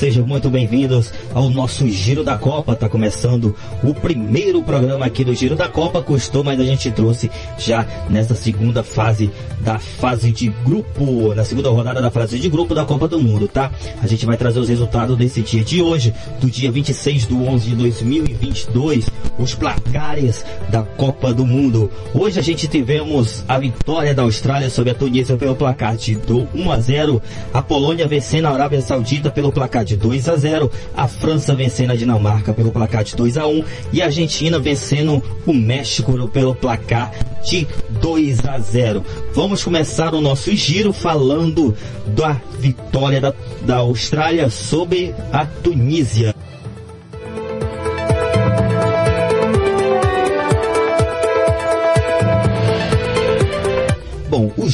Sejam muito bem-vindos ao nosso Giro da Copa. Tá começando o primeiro programa aqui do Giro da Copa. Custou, mas a gente trouxe já nessa segunda fase da fase de grupo, na segunda rodada da fase de grupo da Copa do Mundo, tá? A gente vai trazer os resultados desse dia de hoje, do dia 26 do 11 de 2022, os placares da Copa do Mundo. Hoje a gente tivemos a vitória da Austrália sobre a Tunísia pelo placar de 1 a 0, a Polônia vencendo a Arábia Saudita pelo placar de 2 a 0, a França vencendo a Dinamarca pelo placar de 2 a 1 e a Argentina vencendo o México pelo placar de 2 a 0. Vamos começar o nosso giro falando da vitória da, da Austrália sobre a Tunísia.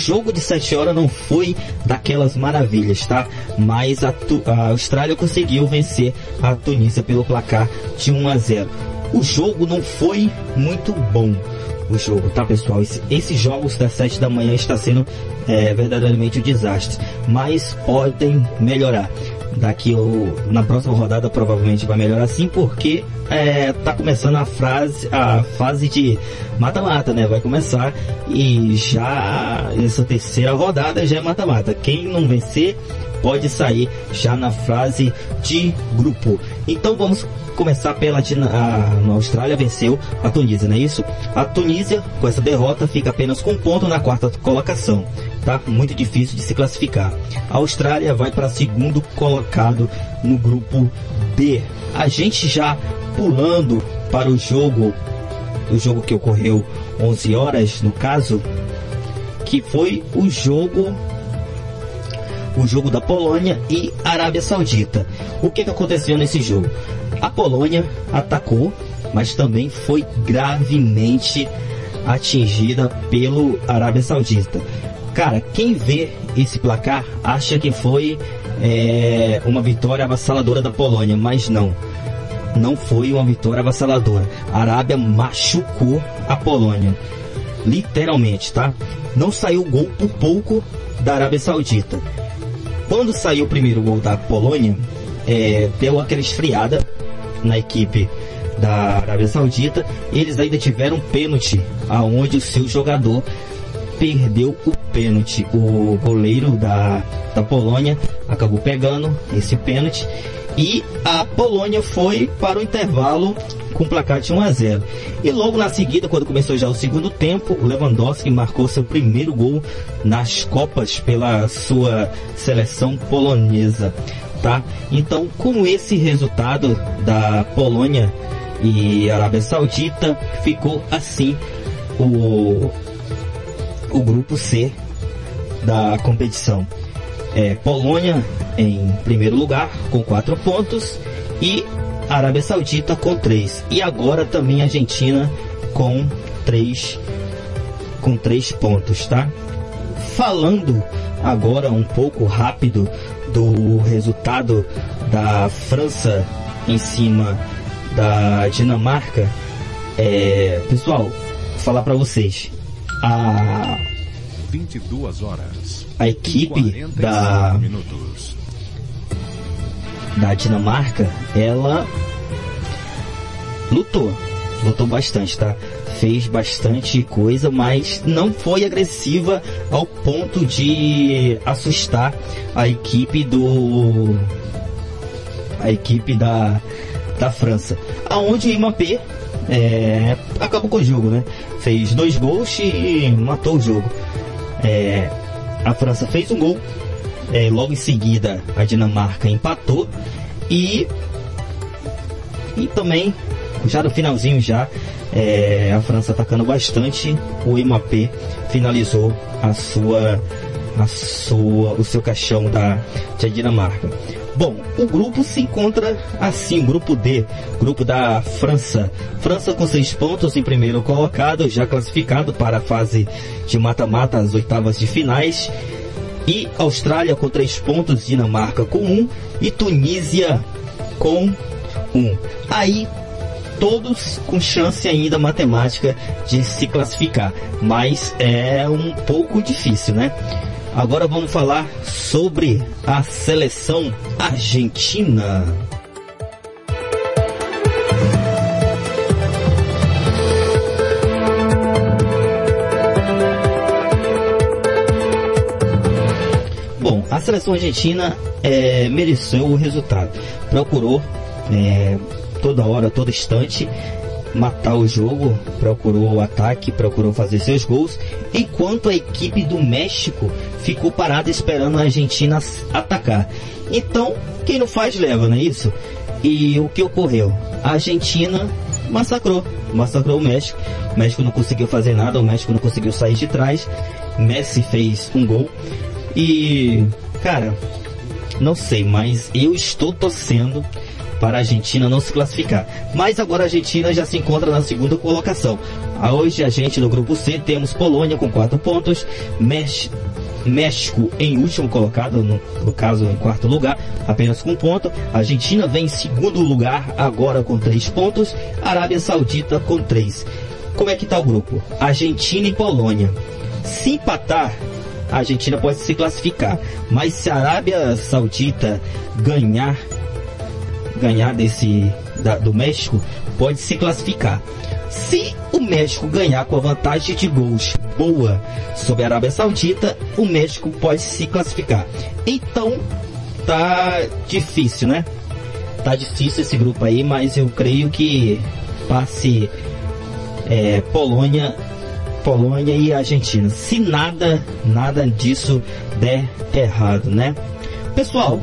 Jogo de 7 horas não foi daquelas maravilhas, tá? Mas a, a, Austrália conseguiu vencer a Tunísia pelo placar de 1 a 0. O jogo não foi muito bom. O jogo, tá pessoal? Esse, esses jogos das 7 da manhã está sendo é, verdadeiramente um desastre. Mas podem melhorar daqui ou na próxima rodada provavelmente vai melhorar sim, porque é, tá começando a frase, a fase de mata-mata, né? Vai começar e já essa terceira rodada já é mata-mata. Quem não vencer pode sair já na fase de grupo. Então vamos começar pela a, a Austrália venceu a Tunísia, não é isso? A Tunísia com essa derrota fica apenas com um ponto na quarta colocação tá muito difícil de se classificar. A Austrália vai para segundo colocado no grupo D. A gente já pulando para o jogo, o jogo que ocorreu 11 horas no caso, que foi o jogo o jogo da Polônia e Arábia Saudita. O que, que aconteceu nesse jogo? A Polônia atacou, mas também foi gravemente atingida pelo Arábia Saudita. Cara, quem vê esse placar acha que foi é, uma vitória avassaladora da Polônia, mas não. Não foi uma vitória avassaladora. A Arábia machucou a Polônia. Literalmente, tá? Não saiu gol por pouco da Arábia Saudita. Quando saiu o primeiro gol da Polônia, é, deu aquela esfriada na equipe da Arábia Saudita. Eles ainda tiveram pênalti, aonde o seu jogador perdeu o pênalti. O goleiro da, da Polônia acabou pegando esse pênalti e a Polônia foi para o intervalo com placar de 1 a 0. E logo na seguida, quando começou já o segundo tempo, Lewandowski marcou seu primeiro gol nas Copas pela sua seleção polonesa, tá? Então, com esse resultado da Polônia e Arábia Saudita, ficou assim o o grupo C da competição. É, Polônia em primeiro lugar com quatro pontos e Arábia Saudita com três e agora também Argentina com três com três pontos, tá? Falando agora um pouco rápido do resultado da França em cima da Dinamarca, é, pessoal, vou falar para vocês a 22 horas. A equipe da minutos. da Dinamarca, ela lutou, lutou bastante, tá? Fez bastante coisa, mas não foi agressiva ao ponto de assustar a equipe do a equipe da da França, aonde o Mbappé é, acabou com o jogo, né? Fez dois gols e matou o jogo. É, a França fez um gol, é, logo em seguida a Dinamarca empatou e e também já no finalzinho já é, a França atacando bastante, o MAP finalizou a sua a sua o seu caixão da, da Dinamarca. Bom, o grupo se encontra assim, grupo D, grupo da França. França com seis pontos em primeiro colocado, já classificado para a fase de mata-mata, as oitavas de finais. E Austrália com três pontos, Dinamarca com um e Tunísia com um. Aí todos com chance ainda matemática de se classificar, mas é um pouco difícil, né? Agora vamos falar sobre a seleção argentina. Bom, a seleção argentina é, mereceu o resultado. Procurou é, toda hora, todo instante matar o jogo, procurou o ataque, procurou fazer seus gols, enquanto a equipe do México ficou parada esperando a Argentina atacar. Então, quem não faz leva, não é isso? E o que ocorreu? A Argentina massacrou, massacrou o México. O México não conseguiu fazer nada, o México não conseguiu sair de trás. Messi fez um gol. E, cara, não sei, mas eu estou torcendo para a Argentina não se classificar. Mas agora a Argentina já se encontra na segunda colocação. Hoje a gente no grupo C temos Polônia com 4 pontos, México em último colocado, no, no, caso em quarto lugar, apenas com um ponto. A Argentina vem em segundo lugar agora com 3 pontos, Arábia Saudita com 3. Como é que está o grupo? Argentina e Polônia. Se empatar, a Argentina pode se classificar. Mas se a Arábia Saudita ganhar ganhar desse da, do México, pode se classificar. Se o México ganhar com a vantagem de gols boa sobre a Arábia Saudita, o México pode se classificar. Então, tá difícil, né? Tá difícil esse grupo aí, mas eu creio que passe é, Polônia, Polônia e Argentina. Se nada, nada disso der errado, né? Pessoal,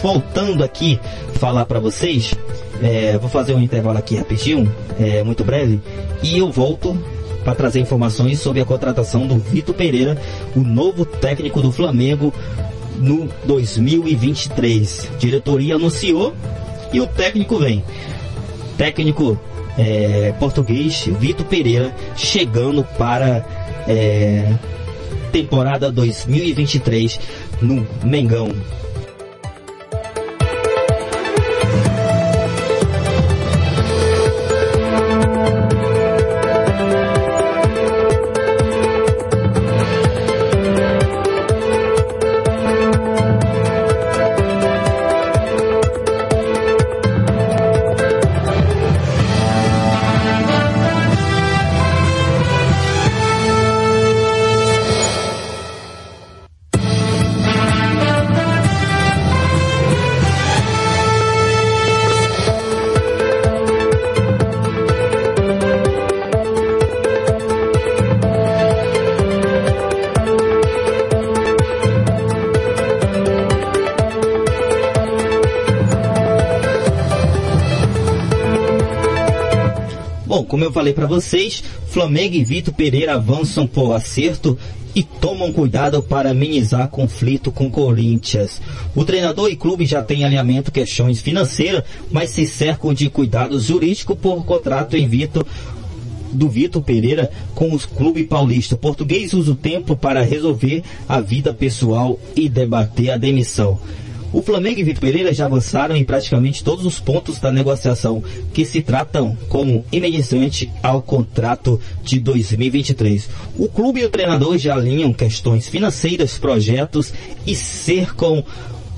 voltando aqui falar para vocês, é, vou fazer um intervalo aqui rapidinho, é, muito breve, e eu volto para trazer informações sobre a contratação do Vitor Pereira, o novo técnico do Flamengo no 2023. Diretoria anunciou e o técnico vem. Técnico é, português Vitor Pereira chegando para é, temporada 2023 no Mengão. Como eu falei para vocês, Flamengo e Vitor Pereira avançam por acerto e tomam cuidado para amenizar conflito com Corinthians. O treinador e clube já têm alinhamento questões financeiras, mas se cercam de cuidados jurídicos por contrato em Vitor do Vitor Pereira com os clube paulista. O português usa o tempo para resolver a vida pessoal e debater a demissão. O Flamengo e Vitor Pereira já avançaram em praticamente todos os pontos da negociação que se tratam como imediatamente ao contrato de 2023. O clube e o treinador já alinham questões financeiras, projetos e cercam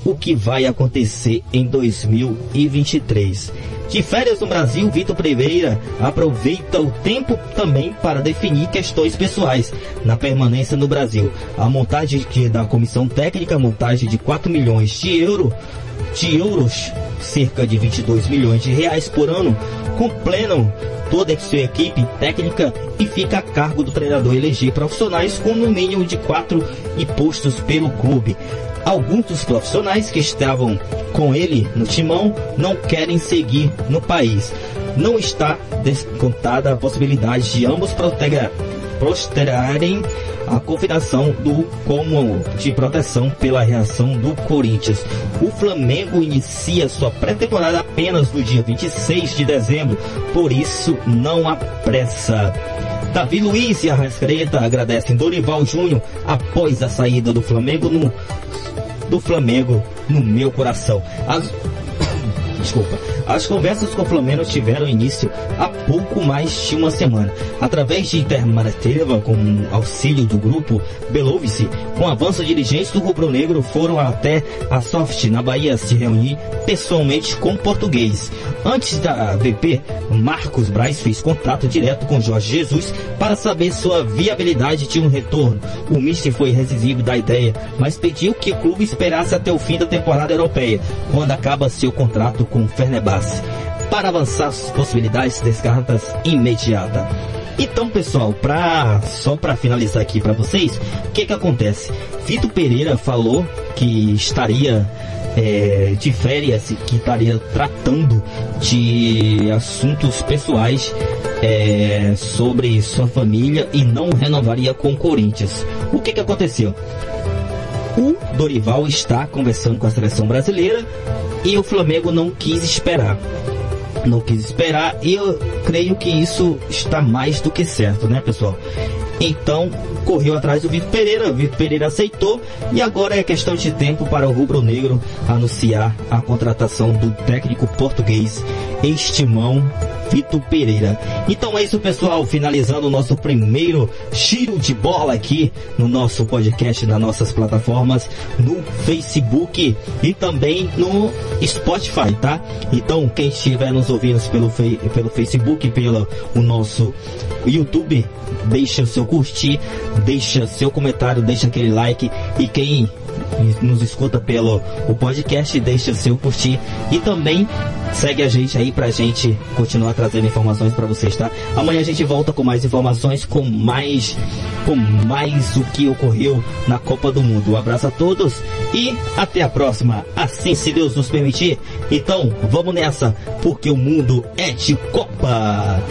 o que vai acontecer em 2023. De férias no Brasil, Vitor Pereira aproveita o tempo também para definir questões pessoais na permanência no Brasil. A montagem da comissão técnica, montagem de 4 milhões de euros, de euros, cerca de 22 milhões de reais por ano, completam toda a sua equipe técnica e fica a cargo do treinador eleger profissionais com no mínimo de quatro impostos pelo clube. Alguns dos profissionais que estavam com ele no timão não querem seguir no país. Não está descontada a possibilidade de ambos posterarem a confirmação do como de proteção pela reação do Corinthians. O Flamengo inicia sua pré-temporada apenas no dia 26 de dezembro, por isso não há pressa. Davi Luiz e Arrascaeta agradecem Dorival Júnior após a saída do Flamengo no do Flamengo no meu coração. As... Desculpa. As conversas com o Flamengo tiveram início há pouco mais de uma semana. Através de Intermarativa, com auxílio do grupo Belovice, com avanço dirigentes do Rubro Negro foram até a Soft, na Bahia, se reunir pessoalmente com o português. Antes da VP, Marcos Braz fez contato direto com Jorge Jesus para saber sua viabilidade de um retorno. O Mister foi resisível da ideia, mas pediu que o clube esperasse até o fim da temporada europeia, quando acaba seu contrato com o Fenerbahçe. Para avançar as possibilidades descartas imediata. Então, pessoal, pra, só para finalizar aqui para vocês, o que que acontece? Vitor Pereira falou que estaria é, de férias, que estaria tratando de assuntos pessoais é, sobre sua família e não renovaria com o Corinthians. O que que aconteceu? O Dorival está conversando com a seleção brasileira e o Flamengo não quis esperar. Não quis esperar e eu creio que isso está mais do que certo, né, pessoal? Então, correu atrás do Vitor Pereira, o Vitor Pereira aceitou e agora é questão de tempo para o Rubro Negro anunciar a contratação do técnico português Estimão Vitor Pereira. Então é isso, pessoal. Finalizando o nosso primeiro giro de bola aqui no nosso podcast, nas nossas plataformas, no Facebook e também no Spotify, tá? Então, quem estiver nos ouvindo pelo, pelo Facebook, pelo o nosso YouTube, deixa o seu curtir, deixa seu comentário, deixa aquele like e quem nos escuta pelo o podcast, deixa seu curtir e também segue a gente aí pra gente continuar trazendo informações para vocês, tá? Amanhã a gente volta com mais informações, com mais com mais o que ocorreu na Copa do Mundo. Um abraço a todos e até a próxima. Assim se Deus nos permitir. Então, vamos nessa, porque o mundo é de Copa.